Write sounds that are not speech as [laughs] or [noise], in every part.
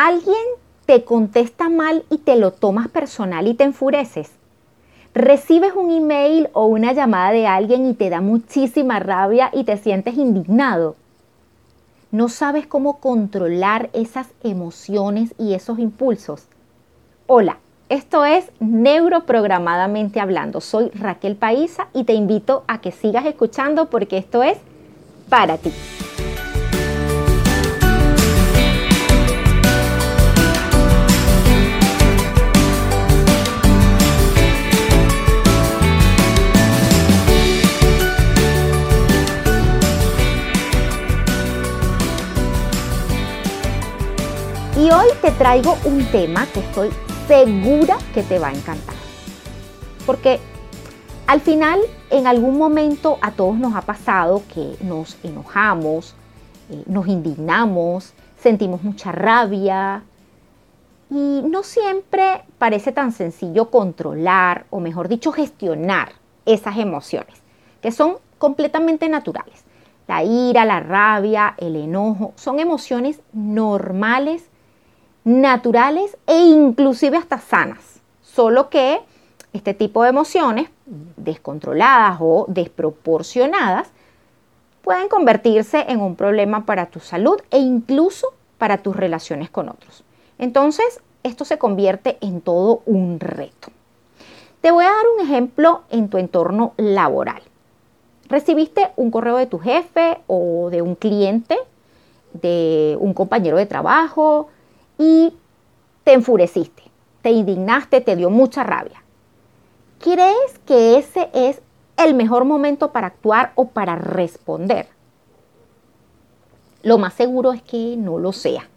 Alguien te contesta mal y te lo tomas personal y te enfureces. Recibes un email o una llamada de alguien y te da muchísima rabia y te sientes indignado. No sabes cómo controlar esas emociones y esos impulsos. Hola, esto es Neuroprogramadamente Hablando. Soy Raquel Paisa y te invito a que sigas escuchando porque esto es para ti. Y hoy te traigo un tema que estoy segura que te va a encantar. Porque al final, en algún momento a todos nos ha pasado que nos enojamos, eh, nos indignamos, sentimos mucha rabia. Y no siempre parece tan sencillo controlar, o mejor dicho, gestionar esas emociones, que son completamente naturales. La ira, la rabia, el enojo, son emociones normales naturales e inclusive hasta sanas. Solo que este tipo de emociones descontroladas o desproporcionadas pueden convertirse en un problema para tu salud e incluso para tus relaciones con otros. Entonces, esto se convierte en todo un reto. Te voy a dar un ejemplo en tu entorno laboral. Recibiste un correo de tu jefe o de un cliente, de un compañero de trabajo, y te enfureciste, te indignaste, te dio mucha rabia. ¿Crees que ese es el mejor momento para actuar o para responder? Lo más seguro es que no lo sea.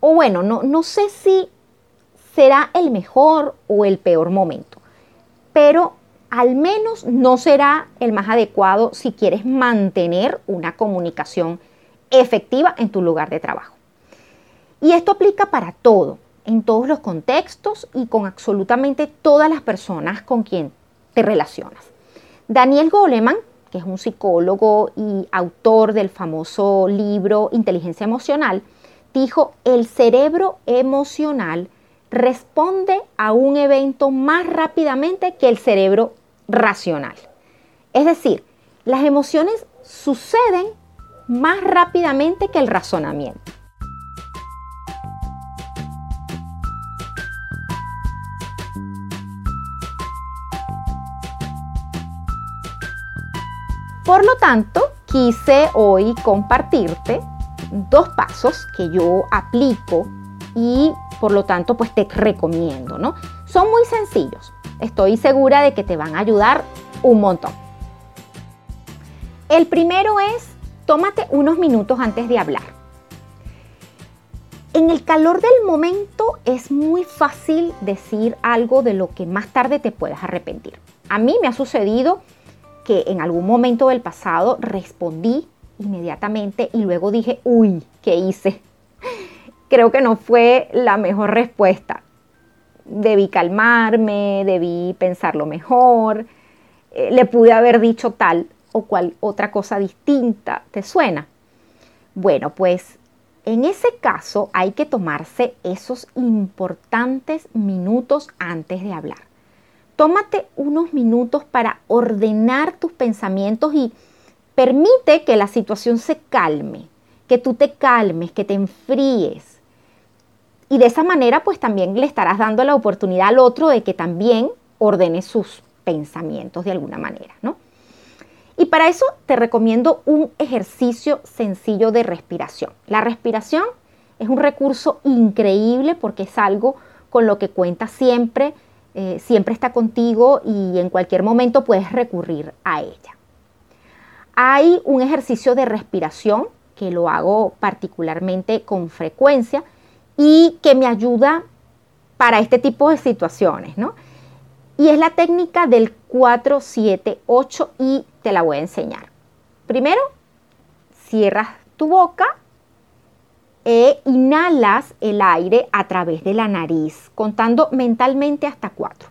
O bueno, no, no sé si será el mejor o el peor momento, pero al menos no será el más adecuado si quieres mantener una comunicación efectiva en tu lugar de trabajo. Y esto aplica para todo, en todos los contextos y con absolutamente todas las personas con quien te relacionas. Daniel Goleman, que es un psicólogo y autor del famoso libro Inteligencia Emocional, dijo, el cerebro emocional responde a un evento más rápidamente que el cerebro racional. Es decir, las emociones suceden más rápidamente que el razonamiento. Por lo tanto, quise hoy compartirte dos pasos que yo aplico y por lo tanto pues te recomiendo, ¿no? Son muy sencillos. Estoy segura de que te van a ayudar un montón. El primero es, tómate unos minutos antes de hablar. En el calor del momento es muy fácil decir algo de lo que más tarde te puedas arrepentir. A mí me ha sucedido que en algún momento del pasado respondí inmediatamente y luego dije, uy, ¿qué hice? [laughs] Creo que no fue la mejor respuesta. Debí calmarme, debí pensarlo mejor, eh, le pude haber dicho tal o cual otra cosa distinta. ¿Te suena? Bueno, pues en ese caso hay que tomarse esos importantes minutos antes de hablar tómate unos minutos para ordenar tus pensamientos y permite que la situación se calme, que tú te calmes, que te enfríes. Y de esa manera pues también le estarás dando la oportunidad al otro de que también ordene sus pensamientos de alguna manera, ¿no? Y para eso te recomiendo un ejercicio sencillo de respiración. La respiración es un recurso increíble porque es algo con lo que cuenta siempre eh, siempre está contigo y en cualquier momento puedes recurrir a ella. Hay un ejercicio de respiración que lo hago particularmente con frecuencia y que me ayuda para este tipo de situaciones, ¿no? Y es la técnica del 4-7-8 y te la voy a enseñar. Primero, cierras tu boca e inhalas el aire a través de la nariz, contando mentalmente hasta 4.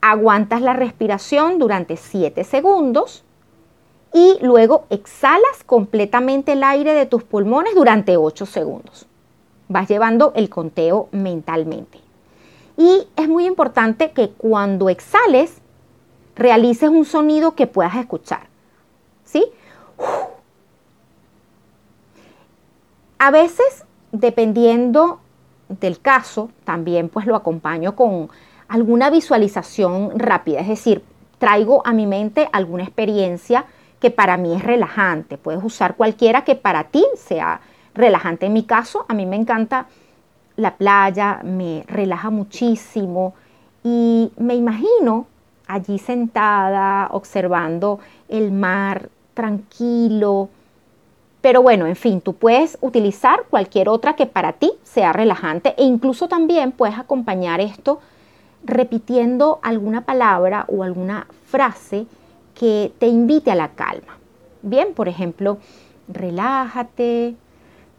Aguantas la respiración durante 7 segundos y luego exhalas completamente el aire de tus pulmones durante 8 segundos. Vas llevando el conteo mentalmente. Y es muy importante que cuando exhales, realices un sonido que puedas escuchar. ¿Sí? A veces, dependiendo del caso, también pues lo acompaño con alguna visualización rápida, es decir, traigo a mi mente alguna experiencia que para mí es relajante. Puedes usar cualquiera que para ti sea relajante. En mi caso, a mí me encanta la playa, me relaja muchísimo y me imagino allí sentada observando el mar tranquilo. Pero bueno, en fin, tú puedes utilizar cualquier otra que para ti sea relajante e incluso también puedes acompañar esto repitiendo alguna palabra o alguna frase que te invite a la calma. Bien, por ejemplo, relájate,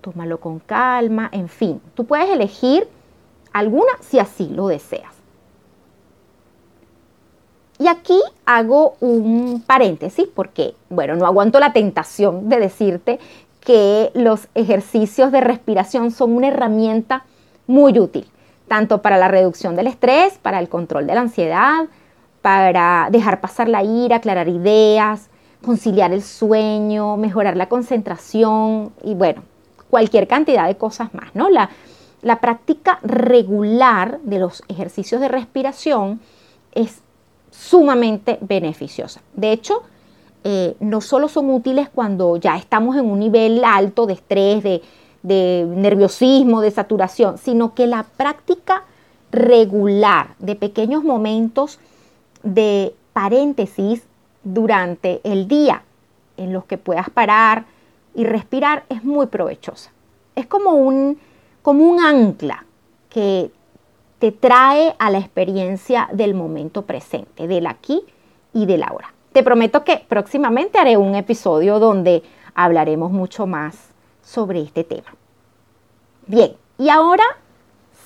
tómalo con calma, en fin, tú puedes elegir alguna si así lo deseas. Y aquí hago un paréntesis porque, bueno, no aguanto la tentación de decirte que los ejercicios de respiración son una herramienta muy útil, tanto para la reducción del estrés, para el control de la ansiedad, para dejar pasar la ira, aclarar ideas, conciliar el sueño, mejorar la concentración y bueno, cualquier cantidad de cosas más, ¿no? La, la práctica regular de los ejercicios de respiración es sumamente beneficiosa. De hecho, eh, no solo son útiles cuando ya estamos en un nivel alto de estrés, de, de nerviosismo, de saturación, sino que la práctica regular de pequeños momentos de paréntesis durante el día en los que puedas parar, y respirar es muy provechosa. Es como un, como un ancla que te trae a la experiencia del momento presente, del aquí y del ahora. Te prometo que próximamente haré un episodio donde hablaremos mucho más sobre este tema. Bien, y ahora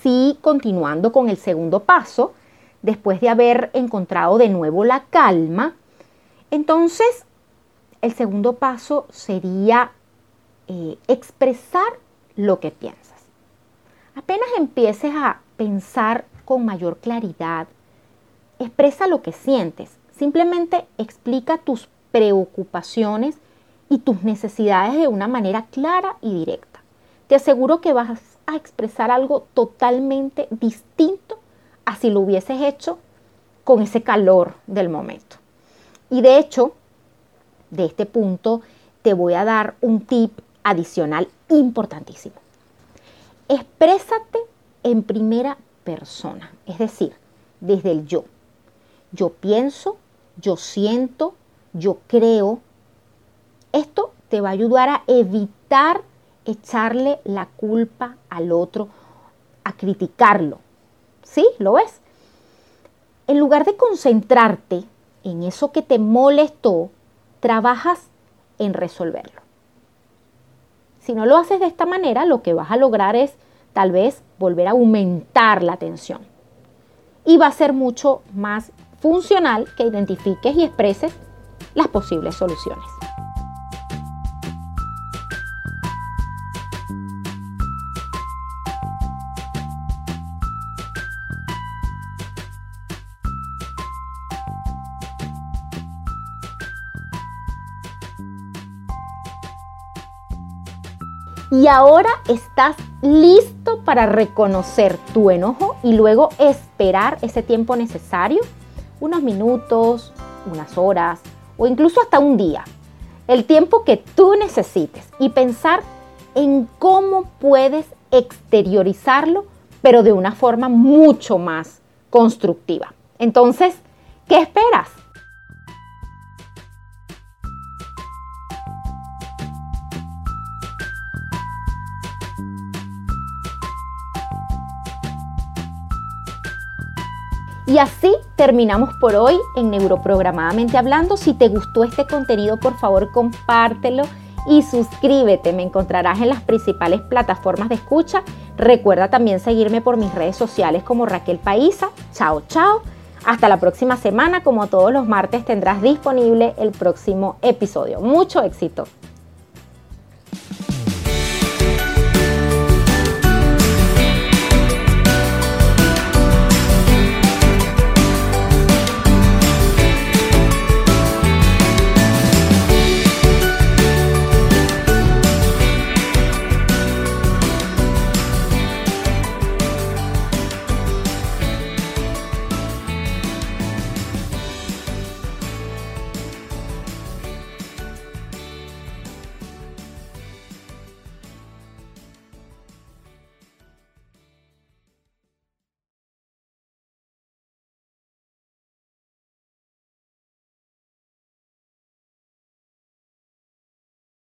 sí, continuando con el segundo paso, después de haber encontrado de nuevo la calma, entonces el segundo paso sería eh, expresar lo que piensas. Apenas empieces a pensar con mayor claridad, expresa lo que sientes. Simplemente explica tus preocupaciones y tus necesidades de una manera clara y directa. Te aseguro que vas a expresar algo totalmente distinto a si lo hubieses hecho con ese calor del momento. Y de hecho, de este punto te voy a dar un tip adicional importantísimo. Exprésate en primera persona, es decir, desde el yo. Yo pienso, yo siento, yo creo. Esto te va a ayudar a evitar echarle la culpa al otro, a criticarlo. ¿Sí? ¿Lo ves? En lugar de concentrarte en eso que te molestó, trabajas en resolverlo. Si no lo haces de esta manera, lo que vas a lograr es tal vez volver a aumentar la tensión. Y va a ser mucho más funcional que identifiques y expreses las posibles soluciones. Y ahora estás listo para reconocer tu enojo y luego esperar ese tiempo necesario, unos minutos, unas horas o incluso hasta un día, el tiempo que tú necesites y pensar en cómo puedes exteriorizarlo, pero de una forma mucho más constructiva. Entonces, ¿qué esperas? Y así terminamos por hoy en Neuroprogramadamente Hablando. Si te gustó este contenido, por favor compártelo y suscríbete. Me encontrarás en las principales plataformas de escucha. Recuerda también seguirme por mis redes sociales como Raquel Paisa. Chao, chao. Hasta la próxima semana, como todos los martes tendrás disponible el próximo episodio. Mucho éxito.